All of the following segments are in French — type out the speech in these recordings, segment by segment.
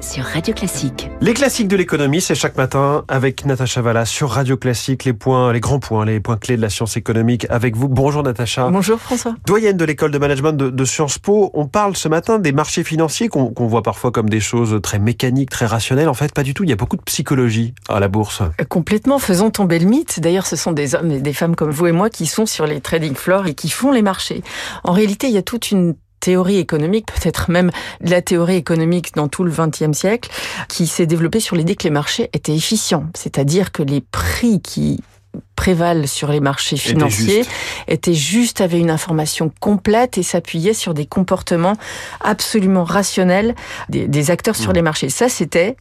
sur Radio Classique. Les classiques de l'économie, c'est chaque matin avec Natacha Valla sur Radio Classique, les points, les grands points, les points clés de la science économique avec vous. Bonjour Natacha. Bonjour François. Doyenne de l'école de management de, de, Sciences Po, on parle ce matin des marchés financiers qu'on voit parfois comme des choses très mécaniques, très rationnelles. En fait, pas du tout. Il y a beaucoup de psychologie à la bourse. Euh, complètement. Faisons tomber le mythe. D'ailleurs, ce sont des hommes et des femmes comme vous et moi qui sont sur les trading floors et qui font les marchés. En réalité, il y a toute une théorie économique, peut-être même la théorie économique dans tout le XXe siècle, qui s'est développée sur l'idée que les marchés étaient efficients. C'est-à-dire que les prix qui prévalent sur les marchés financiers étaient juste, avaient une information complète et s'appuyaient sur des comportements absolument rationnels des, acteurs sur mmh. les marchés. Ça, c'était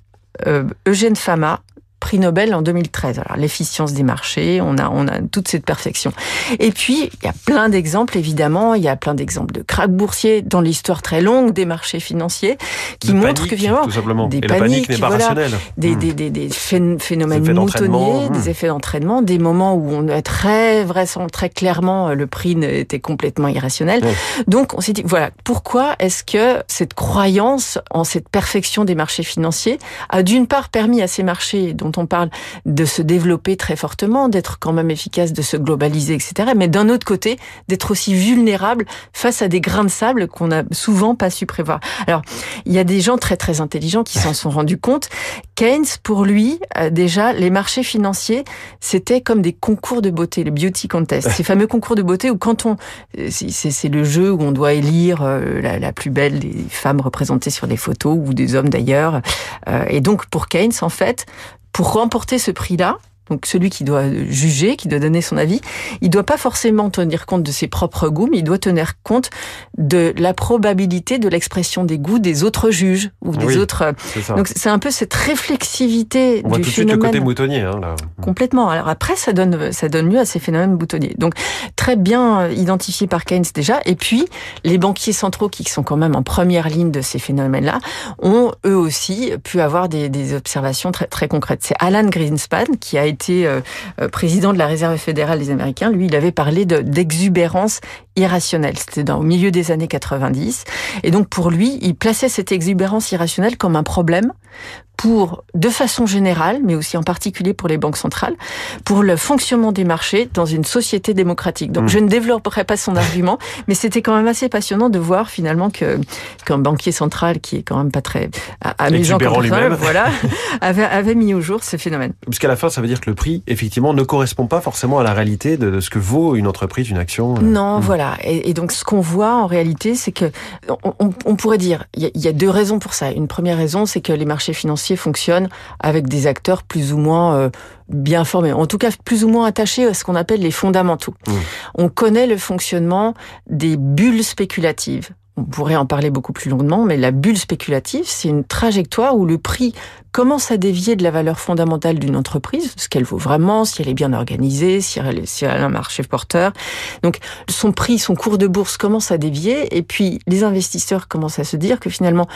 euh, Eugène Fama, prix Nobel en 2013. Alors l'efficience des marchés, on a on a toute cette perfection. Et puis il y a plein d'exemples évidemment, il y a plein d'exemples de krachs boursiers dans l'histoire très longue des marchés financiers qui montrent que finalement des paniques, pas rationnelle. Des, hmm. des, des, des, phénomènes moutonniers, des hmm. effets d'entraînement, des moments où on est très vrai très clairement le prix était complètement irrationnel. Donc on s'est dit voilà, pourquoi est-ce que cette croyance en cette perfection des marchés financiers a d'une part permis à ces marchés dont on parle de se développer très fortement, d'être quand même efficace, de se globaliser, etc. Mais d'un autre côté, d'être aussi vulnérable face à des grains de sable qu'on n'a souvent pas su prévoir. Alors, il y a des gens très très intelligents qui s'en sont rendus compte. Keynes, pour lui, euh, déjà, les marchés financiers, c'était comme des concours de beauté, le beauty contest. Ces fameux concours de beauté où quand on, euh, c'est le jeu où on doit élire euh, la, la plus belle des femmes représentées sur des photos ou des hommes d'ailleurs. Et donc, pour Keynes, en fait, pour remporter ce prix-là, donc celui qui doit juger, qui doit donner son avis, il doit pas forcément tenir compte de ses propres goûts, mais il doit tenir compte de la probabilité de l'expression des goûts des autres juges ou des autres. Donc c'est un peu cette réflexivité On voit tout de suite le côté moutonnier. Hein, là. Complètement. Alors après, ça donne ça donne lieu à ces phénomènes moutonniers. Donc très bien identifié par Keynes déjà. Et puis les banquiers centraux qui sont quand même en première ligne de ces phénomènes-là ont eux aussi pu avoir des, des observations très très concrètes. C'est Alan Greenspan qui a été été euh, euh, président de la Réserve fédérale des Américains, lui, il avait parlé d'exubérance irrationnelle. C'était au milieu des années 90. Et donc, pour lui, il plaçait cette exubérance irrationnelle comme un problème pour, de façon générale, mais aussi en particulier pour les banques centrales, pour le fonctionnement des marchés dans une société démocratique. Donc, hmm. je ne développerai pas son argument, mais c'était quand même assez passionnant de voir finalement que qu'un banquier central, qui est quand même pas très amusant comme ça, voilà, avait, avait mis au jour ce phénomène. Puisqu'à la fin, ça veut dire que le prix, effectivement, ne correspond pas forcément à la réalité de, ce que vaut une entreprise, une action. Euh. Non, hmm. voilà. Et, donc, ce qu'on voit en réalité, c'est que on, on, pourrait dire, il y, y a deux raisons pour ça. Une première raison, c'est que les marchés financiers fonctionne avec des acteurs plus ou moins euh, bien formés, en tout cas plus ou moins attachés à ce qu'on appelle les fondamentaux. Mmh. On connaît le fonctionnement des bulles spéculatives on pourrait en parler beaucoup plus longuement, mais la bulle spéculative, c'est une trajectoire où le prix commence à dévier de la valeur fondamentale d'une entreprise, ce qu'elle vaut vraiment, si elle est bien organisée, si elle, si elle a un marché porteur. Donc son prix, son cours de bourse commence à dévier, et puis les investisseurs commencent à se dire que finalement,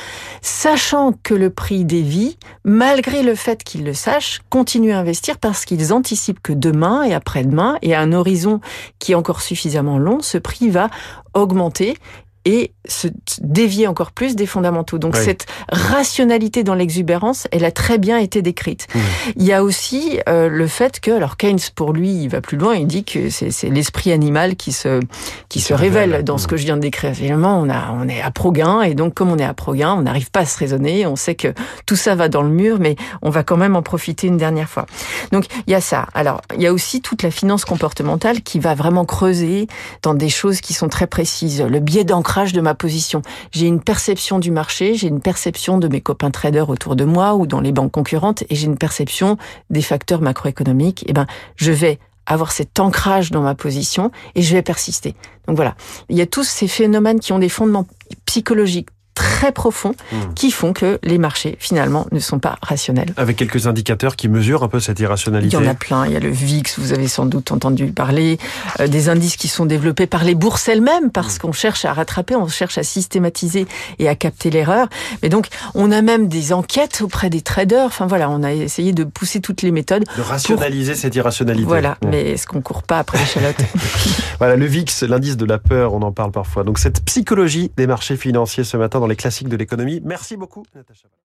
sachant que le prix dévie, malgré le fait qu'ils le sachent, continuent à investir parce qu'ils anticipent que demain et après-demain, et à un horizon qui est encore suffisamment long, ce prix va augmenter et se dévier encore plus des fondamentaux. Donc cette rationalité dans l'exubérance, elle a très bien été décrite. Mmh. Il y a aussi euh, le fait que, alors Keynes pour lui, il va plus loin, il dit que c'est l'esprit animal qui se qui, se, révèle, dans ce mmh. que je viens de décrire. Finalement, on a on est à Progain et donc comme on est à Progain, on n'arrive pas à se raisonner. On sait que tout ça va dans le mur, mais on va quand même en profiter une dernière fois. Donc il y a ça. Alors il y a aussi toute la finance comportementale qui va vraiment creuser dans des choses qui sont très précises. Le biais de ma position. J'ai une perception du marché, j'ai une perception de mes copains traders autour de moi ou dans les banques concurrentes et j'ai une perception des facteurs macroéconomiques. Et eh ben, je vais avoir cet ancrage dans ma position et je vais persister. Donc voilà, il y a tous ces phénomènes qui ont des fondements psychologiques très profonds hmm. qui font que les marchés finalement ne sont pas rationnels. Avec quelques indicateurs qui mesurent un peu cette irrationalité. Il y en a plein. Il y a le VIX, vous avez sans doute entendu parler, euh, des indices qui sont développés par les bourses elles-mêmes parce hmm. qu'on cherche à rattraper, on cherche à systématiser et à capter l'erreur. Mais donc on a même des enquêtes auprès des traders. Enfin voilà, on a essayé de pousser toutes les méthodes. De rationaliser cette irrationalité. Voilà, hmm. mais est-ce qu'on court pas après l'échalote Voilà, le VIX, l'indice de la peur, on en parle parfois. Donc cette psychologie des marchés financiers ce matin dans les classiques de l'économie. Merci beaucoup.